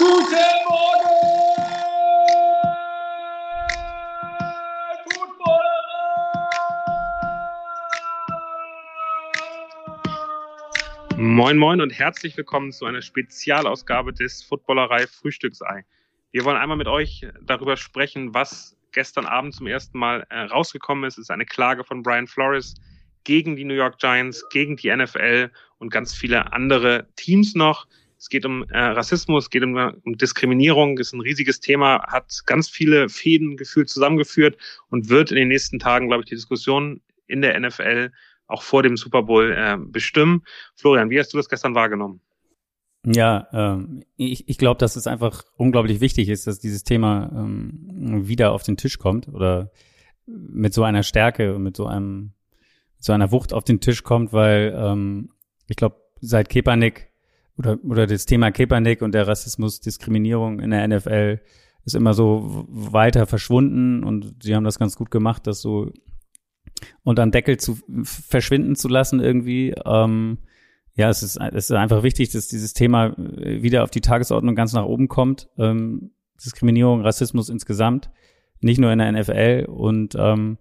Guten Morgen! Moin Moin und herzlich willkommen zu einer Spezialausgabe des Footballerei Frühstücksei. Wir wollen einmal mit euch darüber sprechen, was gestern Abend zum ersten Mal äh, rausgekommen ist. Es ist eine Klage von Brian Flores gegen die New York Giants, gegen die NFL und ganz viele andere Teams noch. Es geht um äh, Rassismus, es geht um, um Diskriminierung, ist ein riesiges Thema, hat ganz viele Fäden gefühlt zusammengeführt und wird in den nächsten Tagen, glaube ich, die Diskussion in der NFL auch vor dem Super Bowl äh, bestimmen. Florian, wie hast du das gestern wahrgenommen? Ja, ähm, ich, ich glaube, dass es einfach unglaublich wichtig ist, dass dieses Thema ähm, wieder auf den Tisch kommt oder mit so einer Stärke und mit so einem so einer Wucht auf den Tisch kommt, weil ähm, ich glaube, seit Kepanik oder oder das Thema Kepanik und der Rassismus, Diskriminierung in der NFL ist immer so weiter verschwunden und sie haben das ganz gut gemacht, das so unterm Deckel zu verschwinden zu lassen irgendwie. Ähm, ja, es ist, es ist einfach wichtig, dass dieses Thema äh, wieder auf die Tagesordnung ganz nach oben kommt. Ähm, Diskriminierung, Rassismus insgesamt, nicht nur in der NFL. Und ähm,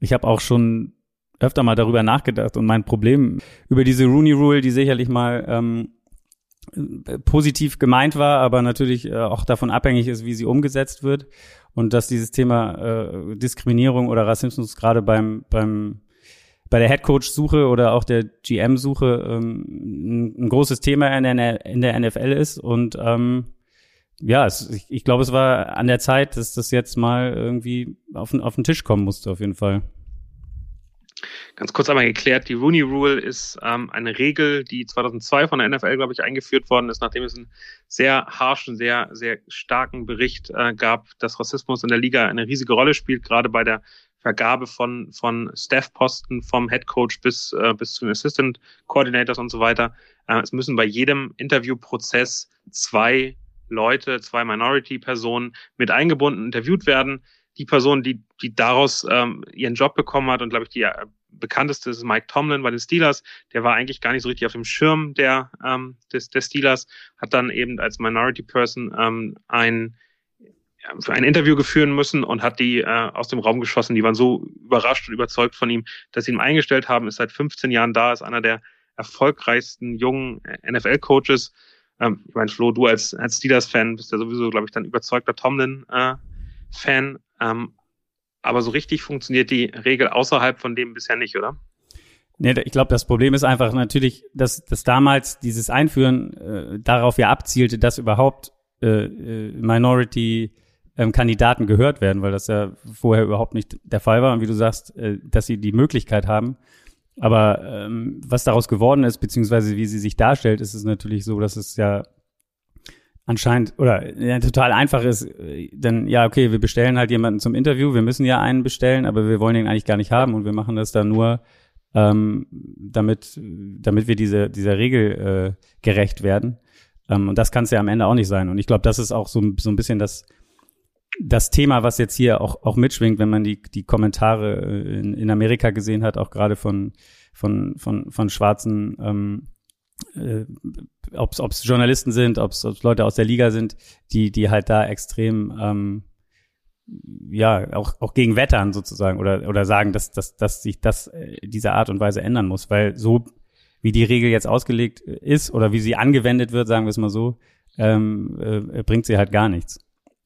ich habe auch schon öfter mal darüber nachgedacht und mein Problem über diese Rooney Rule, die sicherlich mal ähm, positiv gemeint war, aber natürlich äh, auch davon abhängig ist, wie sie umgesetzt wird und dass dieses Thema äh, Diskriminierung oder Rassismus gerade beim beim bei der Headcoach-Suche oder auch der GM-Suche ähm, ein, ein, großes Thema in der, in der NFL ist und ähm, ja, es, ich, ich glaube, es war an der Zeit, dass das jetzt mal irgendwie auf, auf den Tisch kommen musste, auf jeden Fall. Ganz kurz einmal geklärt, die Rooney Rule ist ähm, eine Regel, die 2002 von der NFL, glaube ich, eingeführt worden ist, nachdem es einen sehr harschen, sehr, sehr starken Bericht äh, gab, dass Rassismus in der Liga eine riesige Rolle spielt, gerade bei der Vergabe von, von Staff-Posten vom Head Coach bis, äh, bis zu den Assistant Coordinators und so weiter. Äh, es müssen bei jedem Interviewprozess zwei Leute, zwei Minority-Personen mit eingebunden, interviewt werden die Person, die, die daraus ähm, ihren Job bekommen hat und glaube ich die äh, bekannteste ist Mike Tomlin bei den Steelers. Der war eigentlich gar nicht so richtig auf dem Schirm der, ähm, des, des Steelers, hat dann eben als Minority Person ähm, ein für ein Interview geführen müssen und hat die äh, aus dem Raum geschossen. Die waren so überrascht und überzeugt von ihm, dass sie ihn eingestellt haben. Ist seit 15 Jahren da, ist einer der erfolgreichsten jungen NFL-Coaches. Ähm, ich meine, Flo, du als, als Steelers-Fan bist ja sowieso, glaube ich, dann überzeugter Tomlin-Fan. Äh, ähm, aber so richtig funktioniert die Regel außerhalb von dem bisher nicht, oder? Nee, ich glaube, das Problem ist einfach natürlich, dass, dass damals dieses Einführen äh, darauf ja abzielte, dass überhaupt äh, äh, Minority-Kandidaten ähm, gehört werden, weil das ja vorher überhaupt nicht der Fall war. Und wie du sagst, äh, dass sie die Möglichkeit haben. Aber ähm, was daraus geworden ist, beziehungsweise wie sie sich darstellt, ist es natürlich so, dass es ja anscheinend oder ja, total einfach ist, dann ja, okay, wir bestellen halt jemanden zum Interview, wir müssen ja einen bestellen, aber wir wollen den eigentlich gar nicht haben und wir machen das dann nur, ähm, damit, damit wir diese, dieser Regel äh, gerecht werden. Ähm, und das kann es ja am Ende auch nicht sein. Und ich glaube, das ist auch so, so ein bisschen das, das Thema, was jetzt hier auch, auch mitschwingt, wenn man die, die Kommentare äh, in, in Amerika gesehen hat, auch gerade von, von, von, von schwarzen ähm, äh, ob es Journalisten sind, ob es Leute aus der Liga sind, die, die halt da extrem ähm, ja auch, auch gegen wettern sozusagen oder, oder sagen, dass, dass, dass sich das äh, diese Art und Weise ändern muss, weil so wie die Regel jetzt ausgelegt ist oder wie sie angewendet wird, sagen wir es mal so, ähm, äh, bringt sie halt gar nichts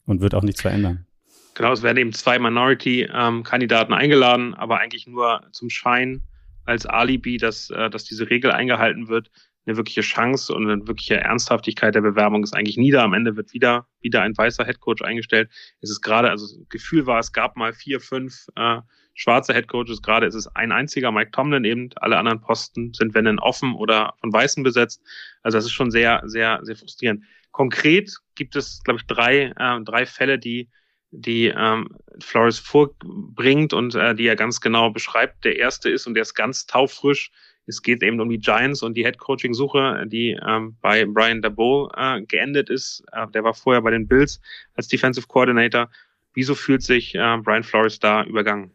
und wird auch nichts verändern. Genau, es werden eben zwei Minority-Kandidaten ähm, eingeladen, aber eigentlich nur zum Schein als Alibi, dass, äh, dass diese Regel eingehalten wird eine wirkliche Chance und eine wirkliche Ernsthaftigkeit der Bewerbung ist eigentlich nie da. Am Ende wird wieder, wieder ein weißer Headcoach eingestellt. Es ist gerade, also Gefühl war, es gab mal vier, fünf äh, schwarze Headcoaches. Gerade ist es ein einziger, Mike Tomlin eben. Alle anderen Posten sind, wenn denn offen oder von Weißen besetzt. Also das ist schon sehr, sehr, sehr frustrierend. Konkret gibt es, glaube ich, drei, äh, drei Fälle, die die ähm, Flores vorbringt und äh, die er ganz genau beschreibt. Der erste ist, und der ist ganz taufrisch, es geht eben um die Giants und die Head-Coaching-Suche, die ähm, bei Brian Dabo äh, geendet ist. Äh, der war vorher bei den Bills als Defensive Coordinator. Wieso fühlt sich äh, Brian Flores da übergangen?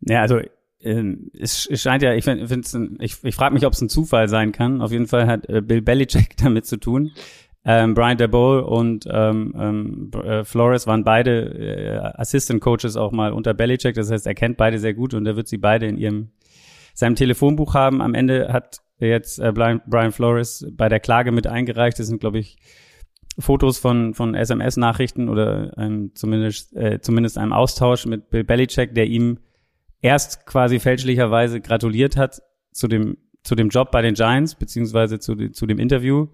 Ja, also ähm, es, scheint ja, ich finde, ich, ich frage mich, ob es ein Zufall sein kann. Auf jeden Fall hat äh, Bill Belichick damit zu tun. Ähm, Brian DeBole und ähm, ähm, äh, Flores waren beide äh, Assistant Coaches auch mal unter Belichick. Das heißt, er kennt beide sehr gut und er wird sie beide in ihrem seinem Telefonbuch haben. Am Ende hat jetzt äh, Brian, Flores bei der Klage mit eingereicht. Das sind, glaube ich, Fotos von von SMS-Nachrichten oder ähm, zumindest äh, zumindest einem Austausch mit Bill Belichick, der ihm erst quasi fälschlicherweise gratuliert hat zu dem zu dem Job bei den Giants beziehungsweise zu, zu dem Interview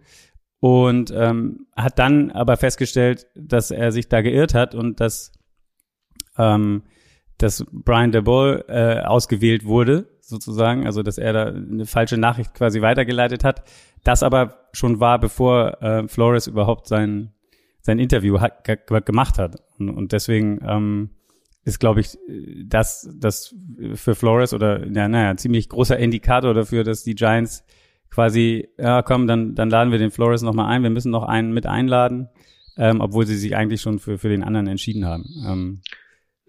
und ähm, hat dann aber festgestellt, dass er sich da geirrt hat und dass, ähm, dass Brian DeBoll äh, ausgewählt wurde, sozusagen, also dass er da eine falsche Nachricht quasi weitergeleitet hat. Das aber schon war, bevor äh, Flores überhaupt sein, sein Interview hat, gemacht hat. Und, und deswegen ähm, ist, glaube ich, das, das für Flores oder ja, naja, ziemlich großer Indikator dafür, dass die Giants quasi, ja komm, dann, dann laden wir den Flores nochmal ein, wir müssen noch einen mit einladen, ähm, obwohl sie sich eigentlich schon für, für den anderen entschieden haben. Ähm,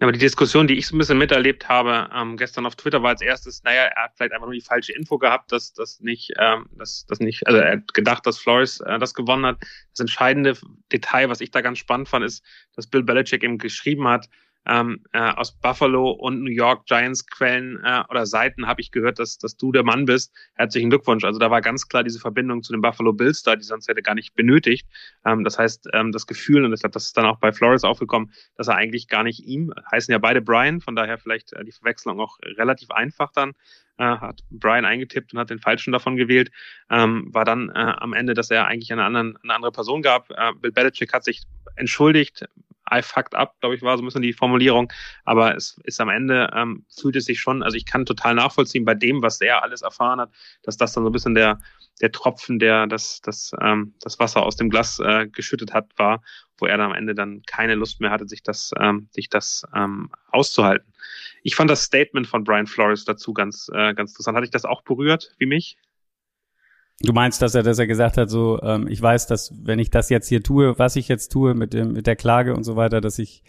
aber die Diskussion, die ich so ein bisschen miterlebt habe, ähm, gestern auf Twitter war als erstes, naja, er hat vielleicht einfach nur die falsche Info gehabt, dass das nicht, ähm, dass das nicht, also er hat gedacht, dass Flores äh, das gewonnen hat. Das entscheidende Detail, was ich da ganz spannend fand, ist, dass Bill Belichick eben geschrieben hat, ähm, äh, aus Buffalo und New York Giants Quellen äh, oder Seiten habe ich gehört, dass, dass du der Mann bist. Herzlichen Glückwunsch. Also da war ganz klar diese Verbindung zu den Buffalo Bills da, die sonst hätte gar nicht benötigt. Ähm, das heißt, ähm, das Gefühl, und ich glaube, das ist dann auch bei Flores aufgekommen, dass er eigentlich gar nicht ihm, heißen ja beide Brian, von daher vielleicht äh, die Verwechslung auch relativ einfach dann, äh, hat Brian eingetippt und hat den falschen davon gewählt, ähm, war dann äh, am Ende, dass er eigentlich eine, anderen, eine andere Person gab. Äh, Bill Belichick hat sich entschuldigt, I fucked up, glaube ich, war so ein bisschen die Formulierung. Aber es ist am Ende, ähm, fühlt es sich schon, also ich kann total nachvollziehen bei dem, was er alles erfahren hat, dass das dann so ein bisschen der, der Tropfen, der das, das, ähm, das Wasser aus dem Glas äh, geschüttet hat, war, wo er dann am Ende dann keine Lust mehr hatte, sich das, ähm, sich das ähm, auszuhalten. Ich fand das Statement von Brian Flores dazu ganz, äh, ganz interessant. Hatte ich das auch berührt, wie mich? Du meinst, dass er, dass er gesagt hat, so, ähm, ich weiß, dass wenn ich das jetzt hier tue, was ich jetzt tue mit dem, mit der Klage und so weiter, dass ich,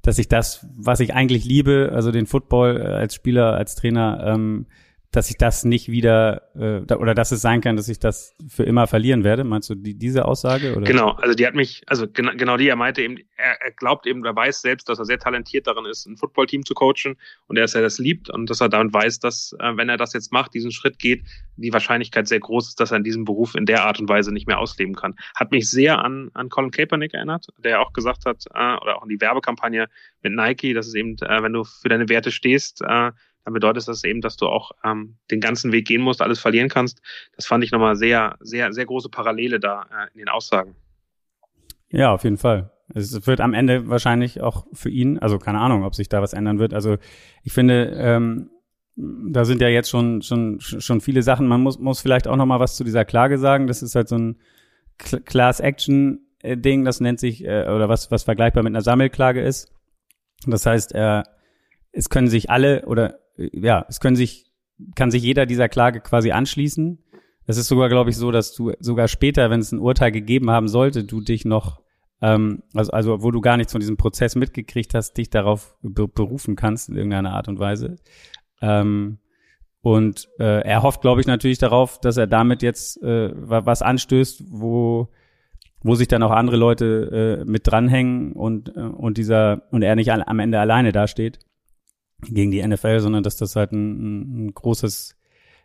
dass ich das, was ich eigentlich liebe, also den Football äh, als Spieler, als Trainer, ähm, dass ich das nicht wieder äh, oder dass es sein kann, dass ich das für immer verlieren werde. Meinst du die, diese Aussage? Oder? Genau, also die hat mich, also genau, genau die, er meinte eben, er, er glaubt eben, er weiß selbst, dass er sehr talentiert darin ist, ein Footballteam zu coachen und er ist ja das liebt und dass er damit weiß, dass äh, wenn er das jetzt macht, diesen Schritt geht, die Wahrscheinlichkeit sehr groß ist, dass er in diesem Beruf in der Art und Weise nicht mehr ausleben kann. Hat mich sehr an, an Colin Kaepernick erinnert, der auch gesagt hat, äh, oder auch an die Werbekampagne mit Nike, dass es eben, äh, wenn du für deine Werte stehst, äh, dann bedeutet das eben, dass du auch ähm, den ganzen Weg gehen musst, alles verlieren kannst. Das fand ich nochmal sehr, sehr, sehr große Parallele da äh, in den Aussagen. Ja, auf jeden Fall. Es wird am Ende wahrscheinlich auch für ihn, also keine Ahnung, ob sich da was ändern wird. Also ich finde, ähm, da sind ja jetzt schon schon schon viele Sachen. Man muss muss vielleicht auch noch mal was zu dieser Klage sagen. Das ist halt so ein Class Action Ding. Das nennt sich äh, oder was was vergleichbar mit einer Sammelklage ist. Das heißt, äh, es können sich alle oder ja, es können sich, kann sich jeder dieser Klage quasi anschließen. Es ist sogar, glaube ich, so, dass du sogar später, wenn es ein Urteil gegeben haben sollte, du dich noch, ähm, also, also wo du gar nichts von diesem Prozess mitgekriegt hast, dich darauf berufen kannst in irgendeiner Art und Weise. Ähm, und äh, er hofft, glaube ich, natürlich darauf, dass er damit jetzt äh, was anstößt, wo wo sich dann auch andere Leute äh, mit dranhängen und äh, und dieser und er nicht am Ende alleine dasteht gegen die NFL, sondern dass das halt ein, ein großes,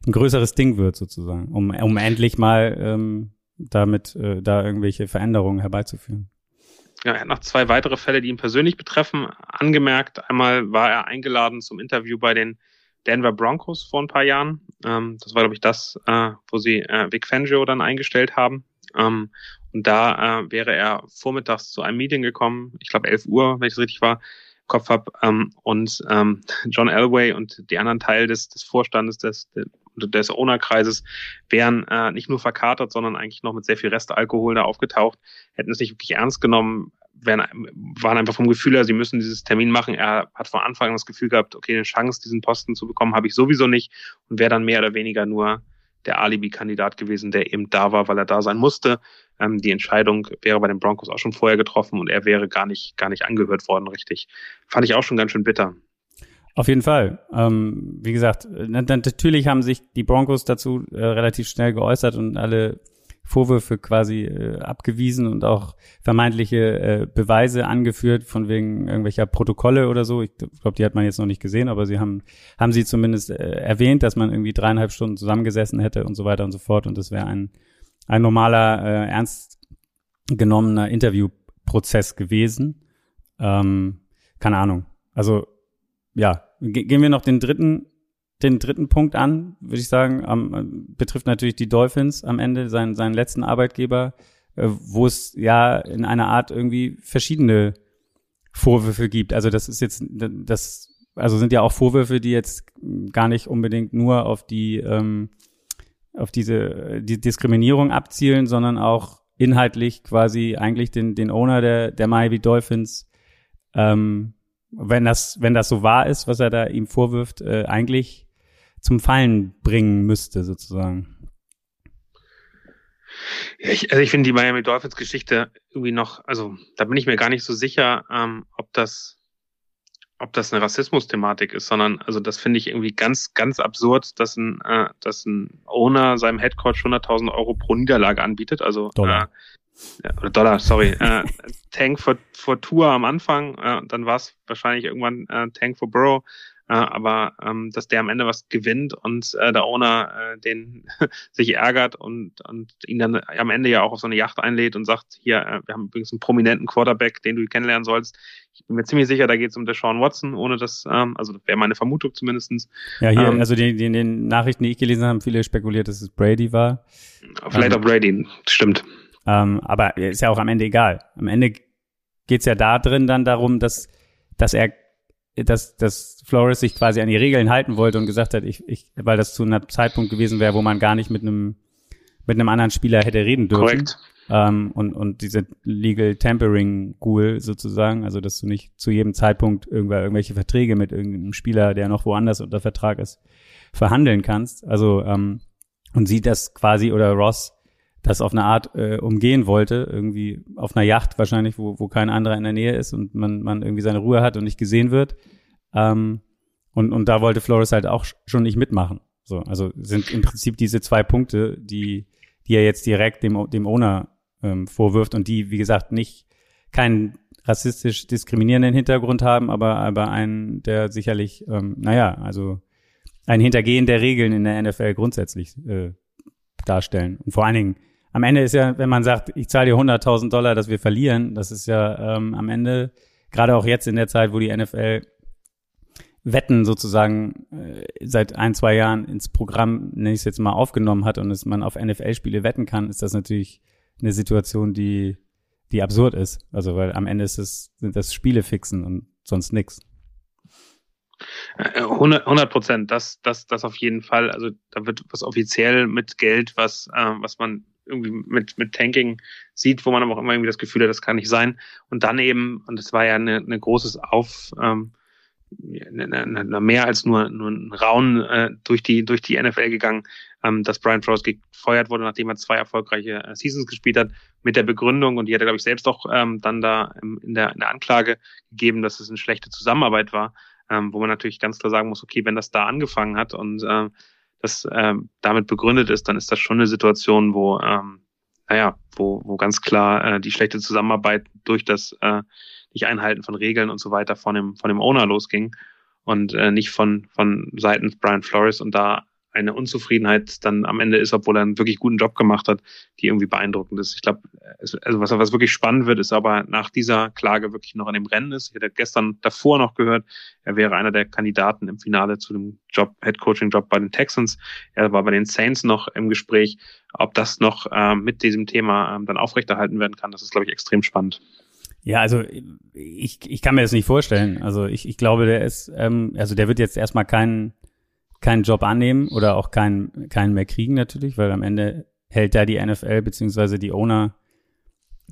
ein größeres Ding wird sozusagen, um, um endlich mal ähm, damit äh, da irgendwelche Veränderungen herbeizuführen. Ja, er hat noch zwei weitere Fälle, die ihn persönlich betreffen, angemerkt. Einmal war er eingeladen zum Interview bei den Denver Broncos vor ein paar Jahren. Ähm, das war, glaube ich, das, äh, wo sie äh, Vic Fangio dann eingestellt haben. Ähm, und da äh, wäre er vormittags zu einem Meeting gekommen, ich glaube 11 Uhr, wenn ich es richtig war, Kopf habe. Ähm, und ähm, John Elway und die anderen Teil des, des Vorstandes des, des Ownerkreises wären äh, nicht nur verkatert, sondern eigentlich noch mit sehr viel Restalkohol da aufgetaucht, hätten es nicht wirklich ernst genommen, wären, waren einfach vom Gefühl her, sie müssen dieses Termin machen. Er hat von Anfang an das Gefühl gehabt, okay, eine Chance, diesen Posten zu bekommen, habe ich sowieso nicht und wäre dann mehr oder weniger nur der Alibi-Kandidat gewesen, der eben da war, weil er da sein musste. Ähm, die Entscheidung wäre bei den Broncos auch schon vorher getroffen und er wäre gar nicht, gar nicht angehört worden, richtig. Fand ich auch schon ganz schön bitter. Auf jeden Fall. Ähm, wie gesagt, natürlich haben sich die Broncos dazu äh, relativ schnell geäußert und alle Vorwürfe quasi äh, abgewiesen und auch vermeintliche äh, Beweise angeführt von wegen irgendwelcher Protokolle oder so. Ich glaube, die hat man jetzt noch nicht gesehen, aber sie haben haben sie zumindest äh, erwähnt, dass man irgendwie dreieinhalb Stunden zusammengesessen hätte und so weiter und so fort. Und das wäre ein ein normaler äh, ernst genommener Interviewprozess gewesen. Ähm, keine Ahnung. Also ja, gehen wir noch den dritten den dritten Punkt an, würde ich sagen, ähm, betrifft natürlich die Dolphins am Ende, seinen, seinen letzten Arbeitgeber, äh, wo es ja in einer Art irgendwie verschiedene Vorwürfe gibt. Also das ist jetzt, das, also sind ja auch Vorwürfe, die jetzt gar nicht unbedingt nur auf die, ähm, auf diese die Diskriminierung abzielen, sondern auch inhaltlich quasi eigentlich den, den Owner der, der Miami Dolphins, ähm, wenn das, wenn das so wahr ist, was er da ihm vorwirft, äh, eigentlich zum Fallen bringen müsste, sozusagen. Ja, ich, also ich finde die Miami Dolphins Geschichte irgendwie noch, also da bin ich mir gar nicht so sicher, ähm, ob das ob das eine Rassismus-Thematik ist, sondern also das finde ich irgendwie ganz, ganz absurd, dass ein, äh, dass ein Owner seinem Headcoach 100.000 Euro pro Niederlage anbietet, also Dollar. Äh, oder Dollar, sorry, äh, Tank for, for Tour am Anfang, äh, dann war es wahrscheinlich irgendwann äh, Tank for Burrow, äh, aber ähm, dass der am Ende was gewinnt und äh, der Owner äh, den sich ärgert und, und ihn dann am Ende ja auch auf so eine Yacht einlädt und sagt, hier, äh, wir haben übrigens einen prominenten Quarterback, den du kennenlernen sollst. Ich bin mir ziemlich sicher, da geht es um der Sean Watson, ohne das, ähm, also das wäre meine Vermutung zumindestens. Ja, hier, ähm, also in den Nachrichten, die ich gelesen habe, viele spekuliert, dass es Brady war. Vielleicht ähm, auch Brady, stimmt. Ähm, aber ist ja auch am Ende egal. Am Ende geht's ja da drin dann darum, dass, dass er dass, dass Flores sich quasi an die Regeln halten wollte und gesagt hat, ich, ich, weil das zu einem Zeitpunkt gewesen wäre, wo man gar nicht mit einem mit einem anderen Spieler hätte reden dürfen. Korrekt. Ähm, und, und diese Legal Tampering Rule sozusagen, also dass du nicht zu jedem Zeitpunkt irgendwer, irgendwelche Verträge mit irgendeinem Spieler, der noch woanders unter Vertrag ist, verhandeln kannst. Also ähm, und sie das quasi oder Ross das auf eine Art äh, umgehen wollte, irgendwie auf einer Yacht wahrscheinlich, wo, wo kein anderer in der Nähe ist und man, man irgendwie seine Ruhe hat und nicht gesehen wird. Ähm, und, und da wollte Flores halt auch schon nicht mitmachen. So, also sind im Prinzip diese zwei Punkte, die, die er jetzt direkt dem, dem Owner ähm, vorwirft und die, wie gesagt, nicht keinen rassistisch diskriminierenden Hintergrund haben, aber, aber einen, der sicherlich, ähm, naja, also ein Hintergehen der Regeln in der NFL grundsätzlich äh, darstellen. Und vor allen Dingen am Ende ist ja, wenn man sagt, ich zahle dir 100.000 Dollar, dass wir verlieren, das ist ja ähm, am Ende, gerade auch jetzt in der Zeit, wo die NFL Wetten sozusagen äh, seit ein, zwei Jahren ins Programm, nenne ich es jetzt mal, aufgenommen hat und es man auf NFL-Spiele wetten kann, ist das natürlich eine Situation, die, die absurd ist. Also weil am Ende ist es, sind das Spiele fixen und sonst nix. 100 Prozent, das, das, das auf jeden Fall. Also da wird was offiziell mit Geld, was, äh, was man irgendwie mit, mit Tanking sieht, wo man aber auch immer irgendwie das Gefühl hat, das kann nicht sein. Und dann eben, und das war ja eine, eine großes Auf, ähm, mehr als nur, nur ein Raun äh, durch die durch die NFL gegangen, ähm, dass Brian Flores gefeuert wurde, nachdem er zwei erfolgreiche äh, Seasons gespielt hat, mit der Begründung und die hat er glaube ich selbst auch ähm, dann da ähm, in, der, in der Anklage gegeben, dass es eine schlechte Zusammenarbeit war, ähm, wo man natürlich ganz klar sagen muss, okay, wenn das da angefangen hat und äh, das äh, damit begründet ist, dann ist das schon eine Situation, wo, ähm, naja, wo, wo ganz klar äh, die schlechte Zusammenarbeit durch das äh, nicht Einhalten von Regeln und so weiter von dem, von dem Owner losging und äh, nicht von, von seitens Brian Flores und da eine Unzufriedenheit dann am Ende ist, obwohl er einen wirklich guten Job gemacht hat, die irgendwie beeindruckend ist. Ich glaube, also was, was wirklich spannend wird, ist aber nach dieser Klage wirklich noch an dem Rennen ist. Ich hatte gestern davor noch gehört, er wäre einer der Kandidaten im Finale zu dem Job, Head Coaching Job bei den Texans. Er war bei den Saints noch im Gespräch. Ob das noch ähm, mit diesem Thema ähm, dann aufrechterhalten werden kann, das ist, glaube ich, extrem spannend. Ja, also ich, ich kann mir das nicht vorstellen. Also ich, ich glaube, der ist, ähm, also der wird jetzt erstmal keinen keinen Job annehmen oder auch keinen, keinen mehr kriegen natürlich, weil am Ende hält da die NFL beziehungsweise die Owner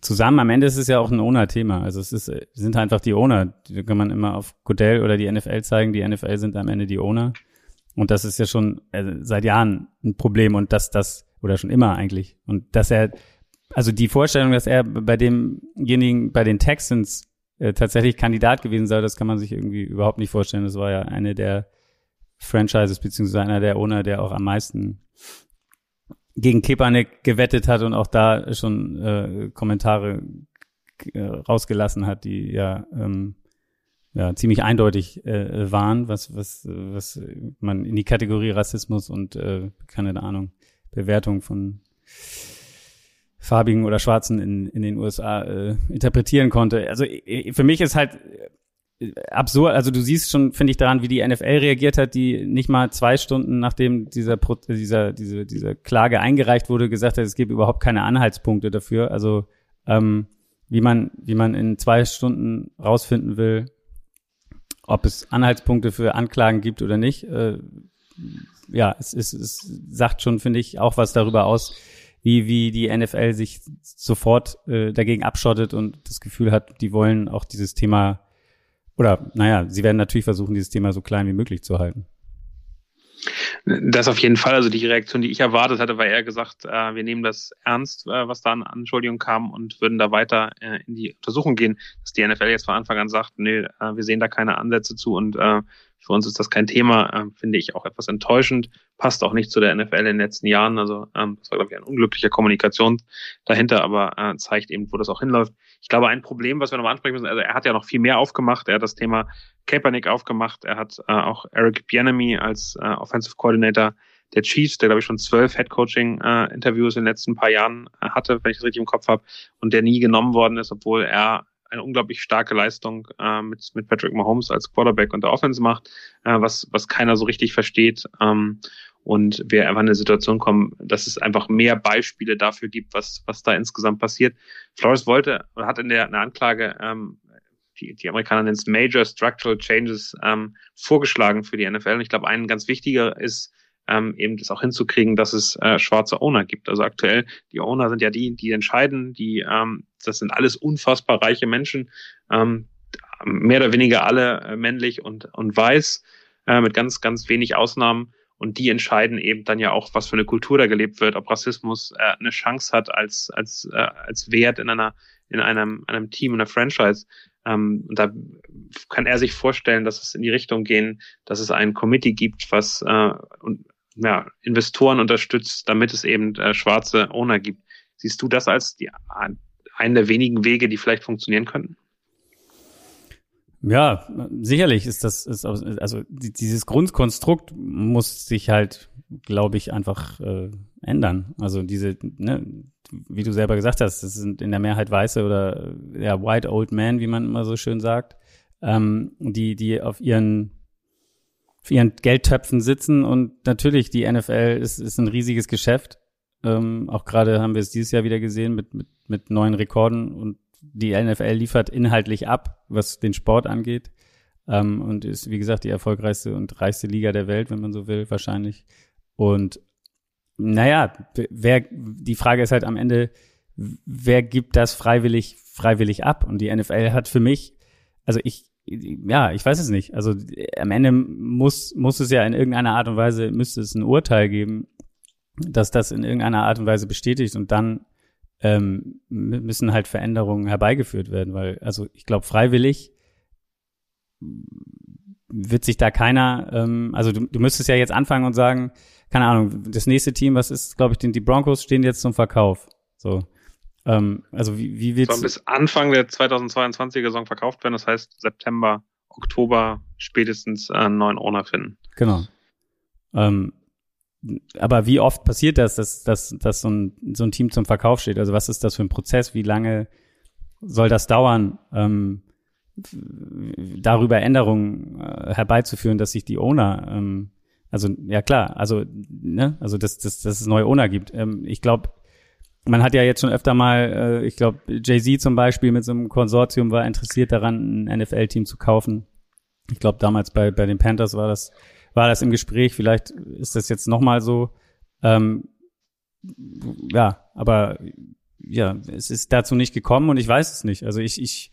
zusammen. Am Ende ist es ja auch ein Owner-Thema. Also es ist, sind einfach die Owner. Da kann man immer auf Goodell oder die NFL zeigen. Die NFL sind am Ende die Owner. Und das ist ja schon also seit Jahren ein Problem und dass das, oder schon immer eigentlich. Und dass er, also die Vorstellung, dass er bei demjenigen, bei den Texans äh, tatsächlich Kandidat gewesen sei, das kann man sich irgendwie überhaupt nicht vorstellen. Das war ja eine der Franchises, beziehungsweise einer der Owner, der auch am meisten gegen Kepanek gewettet hat und auch da schon äh, Kommentare äh, rausgelassen hat, die ja, ähm, ja ziemlich eindeutig äh, waren, was, was, was man in die Kategorie Rassismus und äh, keine Ahnung, Bewertung von Farbigen oder Schwarzen in, in den USA äh, interpretieren konnte. Also für mich ist halt absurd, also du siehst schon, finde ich, daran, wie die NFL reagiert hat, die nicht mal zwei Stunden nachdem dieser, dieser, diese, diese Klage eingereicht wurde, gesagt hat, es gibt überhaupt keine Anhaltspunkte dafür. Also ähm, wie man, wie man in zwei Stunden rausfinden will, ob es Anhaltspunkte für Anklagen gibt oder nicht. Äh, ja, es, es, es sagt schon, finde ich, auch was darüber aus, wie, wie die NFL sich sofort äh, dagegen abschottet und das Gefühl hat, die wollen auch dieses Thema oder, naja, sie werden natürlich versuchen, dieses Thema so klein wie möglich zu halten. Das auf jeden Fall. Also die Reaktion, die ich erwartet hatte, war eher gesagt, äh, wir nehmen das ernst, äh, was da an Anschuldigungen kam und würden da weiter äh, in die Untersuchung gehen. Dass die NFL jetzt von Anfang an sagt, nee, äh, wir sehen da keine Ansätze zu und äh, für uns ist das kein Thema, äh, finde ich auch etwas enttäuschend. Passt auch nicht zu der NFL in den letzten Jahren. Also ähm, das war, glaube ich, ein unglücklicher Kommunikation dahinter, aber äh, zeigt eben, wo das auch hinläuft. Ich glaube, ein Problem, was wir nochmal ansprechen müssen, also er hat ja noch viel mehr aufgemacht. Er hat das Thema Kaepernick aufgemacht. Er hat äh, auch Eric Bieniemy als äh, Offensive Coordinator der Chiefs, der glaube ich schon zwölf Head-Coaching-Interviews äh, in den letzten paar Jahren äh, hatte, wenn ich das richtig im Kopf habe, und der nie genommen worden ist, obwohl er eine unglaublich starke Leistung äh, mit, mit Patrick Mahomes als Quarterback und der Offense macht, äh, was, was keiner so richtig versteht. Ähm, und wir einfach in eine Situation kommen, dass es einfach mehr Beispiele dafür gibt, was, was da insgesamt passiert. Flores wollte oder hat in der, in der Anklage ähm, die, die Amerikaner nennen es Major Structural Changes ähm, vorgeschlagen für die NFL. Und ich glaube, ein ganz wichtiger ist, ähm, eben das auch hinzukriegen, dass es äh, schwarze Owner gibt. Also aktuell, die Owner sind ja die, die entscheiden, die, ähm, das sind alles unfassbar reiche Menschen, ähm, mehr oder weniger alle äh, männlich und, und weiß, äh, mit ganz, ganz wenig Ausnahmen. Und die entscheiden eben dann ja auch, was für eine Kultur da gelebt wird, ob Rassismus äh, eine Chance hat als, als, äh, als Wert in einer, in einem, einem Team, in einer Franchise. Ähm, und da kann er sich vorstellen, dass es in die Richtung gehen, dass es ein Committee gibt, was äh, und, ja, Investoren unterstützt, damit es eben äh, schwarze Owner gibt. Siehst du das als die, einen der wenigen Wege, die vielleicht funktionieren könnten? Ja, sicherlich ist das, ist, also dieses Grundkonstrukt muss sich halt, glaube ich, einfach äh, ändern. Also diese, ne, wie du selber gesagt hast, das sind in der Mehrheit Weiße oder ja, White Old Men, wie man immer so schön sagt, ähm, die, die auf ihren auf ihren Geldtöpfen sitzen und natürlich die NFL ist, ist ein riesiges Geschäft. Ähm, auch gerade haben wir es dieses Jahr wieder gesehen mit, mit, mit neuen Rekorden und die NFL liefert inhaltlich ab, was den Sport angeht. Ähm, und ist, wie gesagt, die erfolgreichste und reichste Liga der Welt, wenn man so will, wahrscheinlich. Und naja, wer, die Frage ist halt am Ende, wer gibt das freiwillig, freiwillig ab? Und die NFL hat für mich, also ich, ja, ich weiß es nicht. Also am Ende muss, muss es ja in irgendeiner Art und Weise, müsste es ein Urteil geben, dass das in irgendeiner Art und Weise bestätigt und dann ähm, müssen halt Veränderungen herbeigeführt werden, weil, also ich glaube, freiwillig wird sich da keiner, ähm, also du, du müsstest ja jetzt anfangen und sagen, keine Ahnung, das nächste Team, was ist, glaube ich, die Broncos stehen jetzt zum Verkauf. So. Ähm, also wie, wie? Soll bis Anfang der 2022 Saison verkauft werden, das heißt September, Oktober spätestens äh, einen neuen Owner finden. Genau. Ähm, aber wie oft passiert das, dass, dass, dass so, ein, so ein Team zum Verkauf steht? Also was ist das für ein Prozess? Wie lange soll das dauern, ähm, darüber Änderungen äh, herbeizuführen, dass sich die Owner, ähm, also ja klar, also ne, also dass, dass, dass es neue Owner gibt. Ähm, ich glaube, man hat ja jetzt schon öfter mal, äh, ich glaube, Jay-Z zum Beispiel mit so einem Konsortium war interessiert daran, ein NFL-Team zu kaufen. Ich glaube, damals bei, bei den Panthers war das war das im Gespräch. Vielleicht ist das jetzt nochmal so. Ähm, ja, aber ja, es ist dazu nicht gekommen und ich weiß es nicht. Also ich, ich,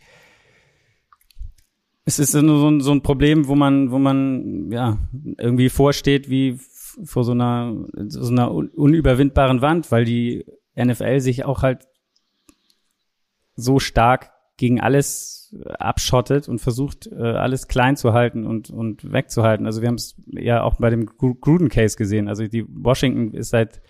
es ist so ein, so ein Problem, wo man, wo man ja irgendwie vorsteht wie vor so einer, so einer unüberwindbaren Wand, weil die NFL sich auch halt so stark gegen alles abschottet und versucht, äh, alles klein zu halten und, und wegzuhalten. Also wir haben es ja auch bei dem Gruden-Case gesehen. Also die Washington ist seit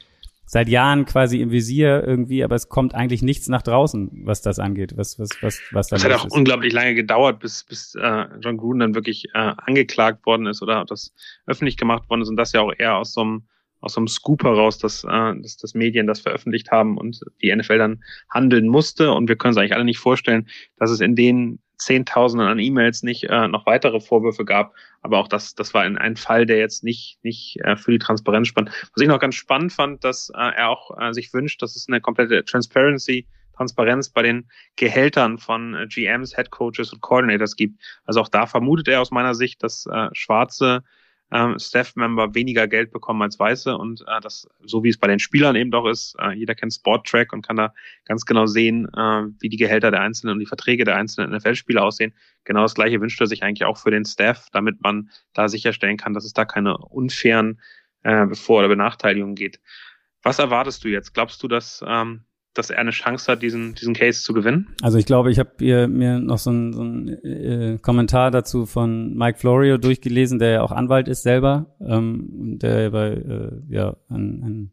seit Jahren quasi im Visier irgendwie, aber es kommt eigentlich nichts nach draußen, was das angeht, was was was was da Es hat auch ist. unglaublich lange gedauert, bis bis äh, John Gruden dann wirklich äh, angeklagt worden ist oder das öffentlich gemacht worden ist und das ja auch eher aus so einem aus einem Scoop heraus, dass, äh, dass, dass Medien das veröffentlicht haben und die NFL dann handeln musste. Und wir können uns eigentlich alle nicht vorstellen, dass es in den Zehntausenden an E-Mails nicht äh, noch weitere Vorwürfe gab. Aber auch das, das war ein, ein Fall, der jetzt nicht, nicht äh, für die Transparenz spannt. Was ich noch ganz spannend fand, dass äh, er auch äh, sich wünscht, dass es eine komplette Transparency Transparenz bei den Gehältern von äh, GMs, Head Coaches und Coordinators gibt. Also auch da vermutet er aus meiner Sicht, dass äh, schwarze ähm, Staff-Member weniger Geld bekommen als Weiße und äh, das, so wie es bei den Spielern eben doch ist, äh, jeder kennt Sport-Track und kann da ganz genau sehen, äh, wie die Gehälter der Einzelnen und die Verträge der einzelnen NFL-Spieler aussehen. Genau das Gleiche wünscht er sich eigentlich auch für den Staff, damit man da sicherstellen kann, dass es da keine unfairen äh, Bevor- oder Benachteiligungen geht. Was erwartest du jetzt? Glaubst du, dass ähm, dass er eine Chance hat, diesen, diesen Case zu gewinnen? Also ich glaube, ich habe mir noch so einen so ein, äh, Kommentar dazu von Mike Florio durchgelesen, der ja auch Anwalt ist selber, ähm, der bei äh, ja ein, ein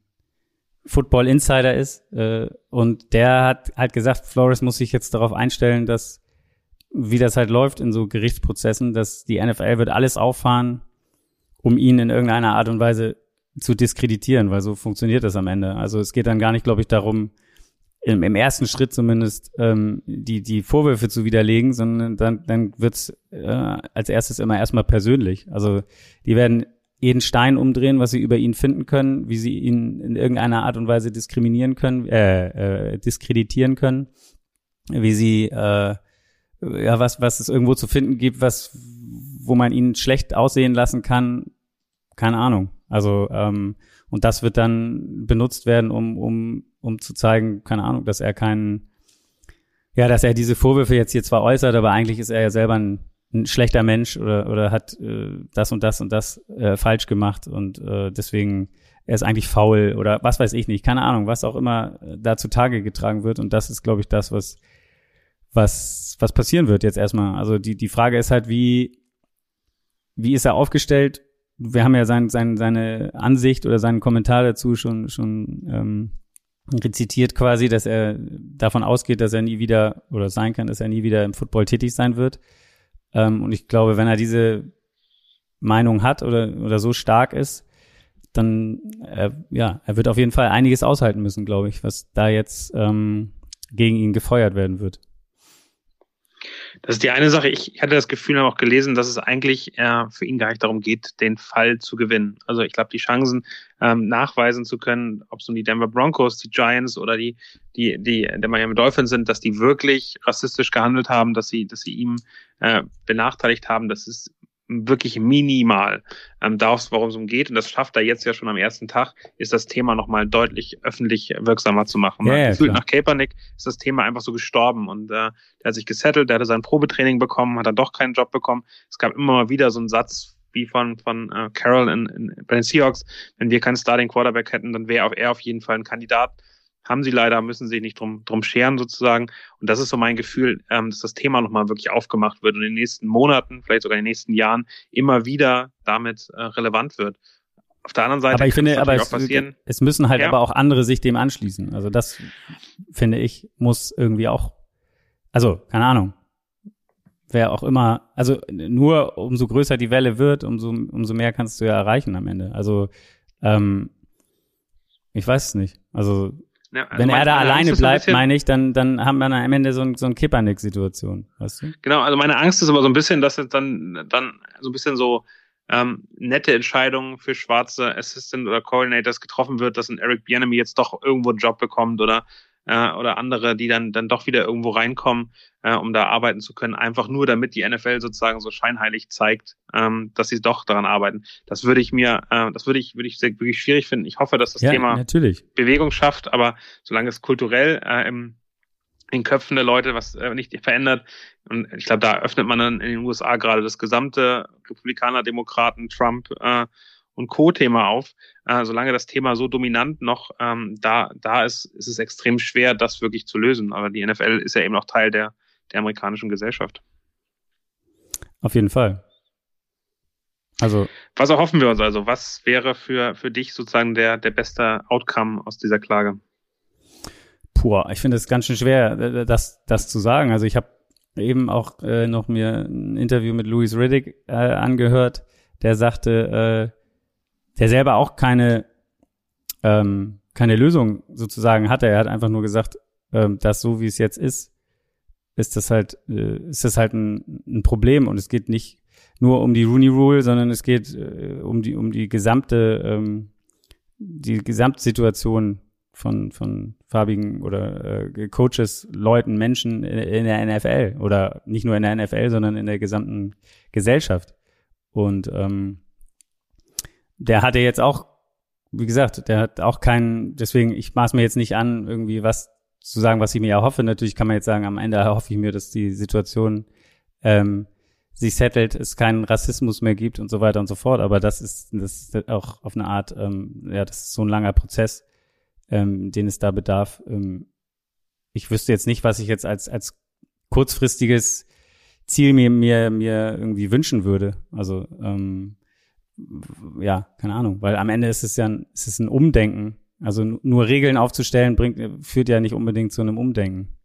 Football Insider ist äh, und der hat halt gesagt, Flores muss sich jetzt darauf einstellen, dass wie das halt läuft in so Gerichtsprozessen, dass die NFL wird alles auffahren, um ihn in irgendeiner Art und Weise zu diskreditieren, weil so funktioniert das am Ende. Also es geht dann gar nicht, glaube ich, darum, im, im ersten Schritt zumindest ähm, die, die Vorwürfe zu widerlegen, sondern dann, dann wird's äh, als erstes immer erstmal persönlich. Also die werden jeden Stein umdrehen, was sie über ihn finden können, wie sie ihn in irgendeiner Art und Weise diskriminieren können, äh, äh, diskreditieren können, wie sie äh, ja was was es irgendwo zu finden gibt, was wo man ihn schlecht aussehen lassen kann, keine Ahnung. Also ähm, und das wird dann benutzt werden, um, um, um zu zeigen, keine Ahnung, dass er keinen, ja, dass er diese Vorwürfe jetzt hier zwar äußert, aber eigentlich ist er ja selber ein, ein schlechter Mensch oder, oder hat äh, das und das und das äh, falsch gemacht und äh, deswegen er ist eigentlich faul oder was weiß ich nicht, keine Ahnung, was auch immer da zutage getragen wird und das ist, glaube ich, das, was was was passieren wird jetzt erstmal. Also die die Frage ist halt, wie wie ist er aufgestellt wir haben ja sein, sein, seine Ansicht oder seinen Kommentar dazu schon, schon ähm, rezitiert quasi, dass er davon ausgeht, dass er nie wieder oder sein kann, dass er nie wieder im Football tätig sein wird. Ähm, und ich glaube, wenn er diese Meinung hat oder, oder so stark ist, dann äh, ja, er wird auf jeden Fall einiges aushalten müssen, glaube ich, was da jetzt ähm, gegen ihn gefeuert werden wird. Das ist die eine Sache. Ich hatte das Gefühl, habe auch gelesen, dass es eigentlich äh, für ihn gar nicht darum geht, den Fall zu gewinnen. Also ich glaube, die Chancen ähm, nachweisen zu können, ob es um die Denver Broncos, die Giants oder die die die der Miami Dolphins sind, dass die wirklich rassistisch gehandelt haben, dass sie dass sie ihm äh, benachteiligt haben, das ist wirklich minimal. Ähm, darauf, worum es umgeht, und das schafft er jetzt ja schon am ersten Tag, ist das Thema nochmal deutlich öffentlich wirksamer zu machen. Ja, ja, Gefühlt nach Kaepernick ist das Thema einfach so gestorben und äh, der hat sich gesettelt, der hatte sein Probetraining bekommen, hat dann doch keinen Job bekommen. Es gab immer mal wieder so einen Satz wie von, von äh, Carroll in, in, bei den Seahawks, wenn wir keinen Starting Quarterback hätten, dann wäre er auf jeden Fall ein Kandidat haben sie leider, müssen sich nicht drum, drum scheren sozusagen. Und das ist so mein Gefühl, ähm, dass das Thema nochmal wirklich aufgemacht wird und in den nächsten Monaten, vielleicht sogar in den nächsten Jahren immer wieder damit äh, relevant wird. Auf der anderen Seite aber ich finde, aber es, es, müssen halt ja. aber auch andere sich dem anschließen. Also das finde ich muss irgendwie auch, also keine Ahnung, wer auch immer, also nur umso größer die Welle wird, umso umso mehr kannst du ja erreichen am Ende. Also ähm, ich weiß es nicht. Also ja, also Wenn er da alleine bleibt, meine ich, dann, dann haben wir am Ende so, ein, so eine Kippernick-Situation, weißt du? Genau, also meine Angst ist aber so ein bisschen, dass es dann, dann so ein bisschen so ähm, nette Entscheidungen für schwarze Assistant oder Coordinators getroffen wird, dass ein Eric Bienemy jetzt doch irgendwo einen Job bekommt oder äh, oder andere, die dann, dann doch wieder irgendwo reinkommen, äh, um da arbeiten zu können, einfach nur damit die NFL sozusagen so scheinheilig zeigt, ähm, dass sie doch daran arbeiten. Das würde ich mir, äh, das würde ich, würde ich sehr, wirklich schwierig finden. Ich hoffe, dass das ja, Thema natürlich. Bewegung schafft, aber solange es kulturell äh, im in Köpfen der Leute was äh, nicht verändert. Und ich glaube, da öffnet man dann in den USA gerade das gesamte Republikaner, Demokraten, Trump äh, und Co-Thema auf. Äh, solange das Thema so dominant noch ähm, da, da ist, ist es extrem schwer, das wirklich zu lösen. Aber die NFL ist ja eben auch Teil der, der amerikanischen Gesellschaft. Auf jeden Fall. Also. Was erhoffen wir uns also? Was wäre für, für dich sozusagen der, der beste Outcome aus dieser Klage? Puh, ich finde es ganz schön schwer, das, das zu sagen. Also ich habe eben auch äh, noch mir ein Interview mit Louis Riddick äh, angehört, der sagte, äh, der selber auch keine, ähm, keine Lösung sozusagen hatte. Er hat einfach nur gesagt, ähm, dass so wie es jetzt ist, ist das halt, äh, ist das halt ein, ein Problem und es geht nicht nur um die Rooney Rule, sondern es geht äh, um die um die gesamte ähm, die Gesamtsituation von von farbigen oder äh, Coaches, Leuten, Menschen in, in der NFL oder nicht nur in der NFL, sondern in der gesamten Gesellschaft. Und ähm, der hatte jetzt auch, wie gesagt, der hat auch keinen, deswegen, ich maß mir jetzt nicht an, irgendwie was zu sagen, was ich mir erhoffe. Natürlich kann man jetzt sagen, am Ende erhoffe ich mir, dass die Situation ähm, sich settelt, es keinen Rassismus mehr gibt und so weiter und so fort. Aber das ist, das ist auch auf eine Art, ähm, ja, das ist so ein langer Prozess, ähm, den es da bedarf. Ähm, ich wüsste jetzt nicht, was ich jetzt als, als kurzfristiges Ziel mir, mir, mir irgendwie wünschen würde. Also, ähm, ja, keine Ahnung, weil am Ende ist es ja ein, ist es ein Umdenken also nur Regeln aufzustellen bringt, führt ja nicht unbedingt zu einem Umdenken.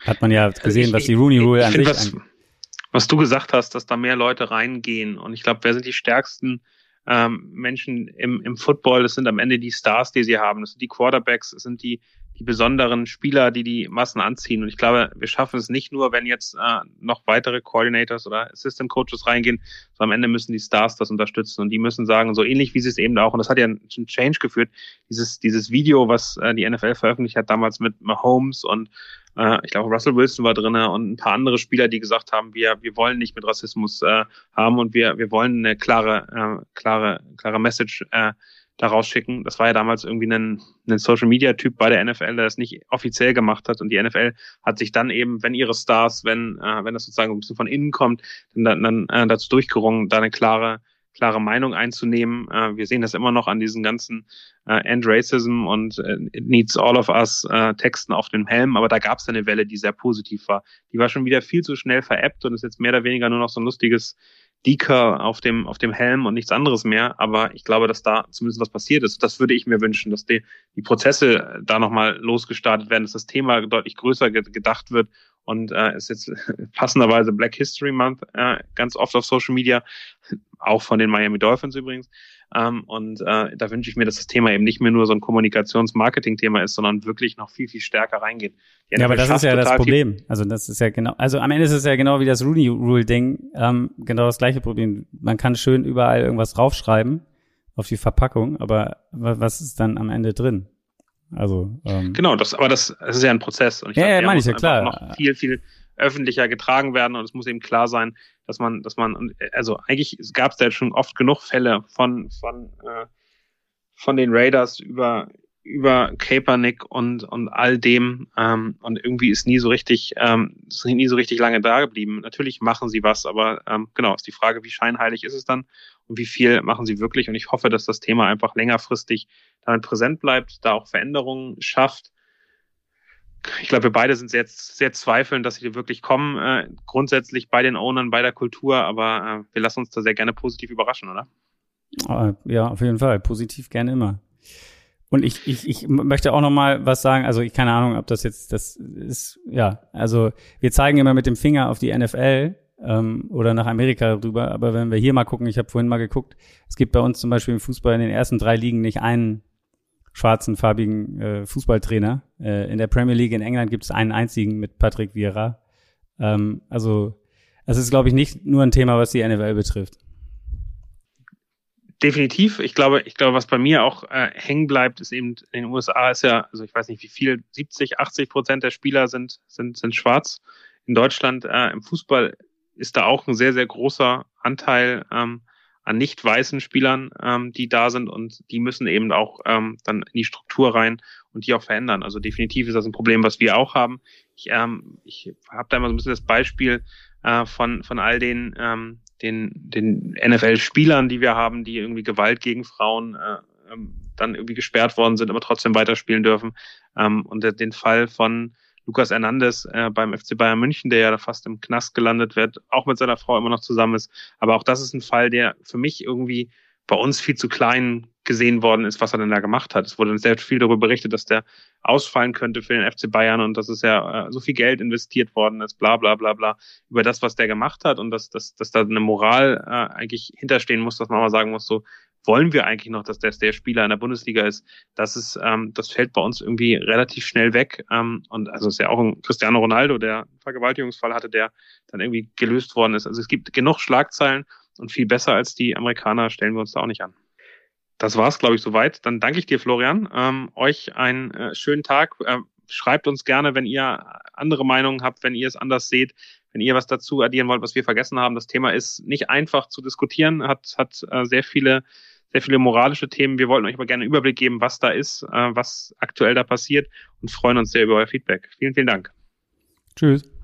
Hat man ja also gesehen, also ich, was die Rooney Rule an sich was, was du gesagt hast, dass da mehr Leute reingehen. Und ich glaube, wer sind die stärksten ähm, Menschen im, im Football? Das sind am Ende die Stars, die sie haben. Das sind die Quarterbacks, das sind die die besonderen Spieler, die die Massen anziehen. Und ich glaube, wir schaffen es nicht nur, wenn jetzt äh, noch weitere Coordinators oder Assistant Coaches reingehen, sondern am Ende müssen die Stars das unterstützen und die müssen sagen, so ähnlich wie sie es eben auch, und das hat ja einen Change geführt, dieses, dieses Video, was äh, die NFL veröffentlicht hat, damals mit Mahomes und äh, ich glaube, Russell Wilson war drinne und ein paar andere Spieler, die gesagt haben, wir, wir wollen nicht mit Rassismus äh, haben und wir, wir wollen eine klare, äh, klare, klare Message äh, da rausschicken. Das war ja damals irgendwie ein, ein Social-Media-Typ bei der NFL, der das nicht offiziell gemacht hat. Und die NFL hat sich dann eben, wenn ihre Stars, wenn, äh, wenn das sozusagen ein bisschen von innen kommt, dann, dann äh, dazu durchgerungen, da eine klare, klare Meinung einzunehmen. Äh, wir sehen das immer noch an diesen ganzen äh, End Racism und äh, It Needs All of Us äh, Texten auf dem Helm, aber da gab es eine Welle, die sehr positiv war. Die war schon wieder viel zu schnell veräppt und ist jetzt mehr oder weniger nur noch so ein lustiges Deker auf dem, auf dem Helm und nichts anderes mehr. Aber ich glaube, dass da zumindest was passiert ist. Das würde ich mir wünschen, dass die, die Prozesse da nochmal losgestartet werden, dass das Thema deutlich größer gedacht wird. Und äh, ist jetzt passenderweise Black History Month äh, ganz oft auf Social Media, auch von den Miami Dolphins übrigens. Ähm, und äh, da wünsche ich mir, dass das Thema eben nicht mehr nur so ein Kommunikations-Marketing-Thema ist, sondern wirklich noch viel, viel stärker reingeht. Ja, aber das ist ja das Problem. Also das ist ja genau, also am Ende ist es ja genau wie das Rooney Rule-Ding, ähm, genau das gleiche Problem. Man kann schön überall irgendwas draufschreiben auf die Verpackung, aber was ist dann am Ende drin? Also ähm, genau, das, aber das, das ist ja ein Prozess. Und ich ja, glaub, ja, meine ich ja klar. Noch viel, viel öffentlicher getragen werden. Und es muss eben klar sein, dass man, dass man, also eigentlich gab es da schon oft genug Fälle von, von, äh, von den Raiders über, über Kaepernick und, und all dem ähm, und irgendwie ist nie so richtig, ähm, ist nie so richtig lange da geblieben. Natürlich machen sie was, aber ähm, genau, ist die Frage, wie scheinheilig ist es dann und wie viel machen sie wirklich? Und ich hoffe, dass das Thema einfach längerfristig damit präsent bleibt, da auch Veränderungen schafft ich glaube, wir beide sind sehr, sehr zweifelnd, dass sie wirklich kommen, äh, grundsätzlich bei den Ownern, bei der Kultur, aber äh, wir lassen uns da sehr gerne positiv überraschen, oder? Ah, ja, auf jeden Fall. Positiv gerne immer. Und ich, ich, ich möchte auch noch mal was sagen. Also ich keine Ahnung, ob das jetzt das ist. Ja, also wir zeigen immer mit dem Finger auf die NFL ähm, oder nach Amerika rüber. Aber wenn wir hier mal gucken, ich habe vorhin mal geguckt, es gibt bei uns zum Beispiel im Fußball in den ersten drei Ligen nicht einen schwarzen, farbigen äh, Fußballtrainer. Äh, in der Premier League in England gibt es einen einzigen mit Patrick Vieira. Ähm, also es ist, glaube ich, nicht nur ein Thema, was die NFL betrifft. Definitiv. Ich glaube, ich glaube, was bei mir auch äh, hängen bleibt, ist eben in den USA ist ja, also ich weiß nicht wie viel, 70, 80 Prozent der Spieler sind sind sind schwarz. In Deutschland äh, im Fußball ist da auch ein sehr sehr großer Anteil ähm, an nicht weißen Spielern, ähm, die da sind und die müssen eben auch ähm, dann in die Struktur rein und die auch verändern. Also definitiv ist das ein Problem, was wir auch haben. Ich, ähm, ich habe da immer so ein bisschen das Beispiel äh, von von all den ähm, den den NFL-Spielern, die wir haben, die irgendwie Gewalt gegen Frauen äh, ähm, dann irgendwie gesperrt worden sind, aber trotzdem weiterspielen dürfen. Ähm, und den Fall von Lukas Hernandez äh, beim FC Bayern München, der ja fast im Knast gelandet wird, auch mit seiner Frau immer noch zusammen ist. Aber auch das ist ein Fall, der für mich irgendwie bei uns viel zu klein gesehen worden ist, was er denn da gemacht hat. Es wurde sehr viel darüber berichtet, dass der ausfallen könnte für den FC Bayern und dass es ja äh, so viel Geld investiert worden ist, bla bla bla bla, über das, was der gemacht hat und dass, dass, dass da eine Moral äh, eigentlich hinterstehen muss, dass man mal sagen muss, so wollen wir eigentlich noch, dass das der Spieler in der Bundesliga ist. Das ist, ähm, das fällt bei uns irgendwie relativ schnell weg. Ähm, und also ist ja auch ein Cristiano Ronaldo, der einen Vergewaltigungsfall hatte, der dann irgendwie gelöst worden ist. Also es gibt genug Schlagzeilen und viel besser als die Amerikaner stellen wir uns da auch nicht an. Das war's, glaube ich, soweit. Dann danke ich dir, Florian. Ähm, euch einen äh, schönen Tag. Äh, schreibt uns gerne, wenn ihr andere Meinungen habt, wenn ihr es anders seht, wenn ihr was dazu addieren wollt, was wir vergessen haben. Das Thema ist nicht einfach zu diskutieren, hat, hat äh, sehr viele sehr viele moralische Themen. Wir wollten euch aber gerne einen Überblick geben, was da ist, äh, was aktuell da passiert und freuen uns sehr über euer Feedback. Vielen, vielen Dank. Tschüss.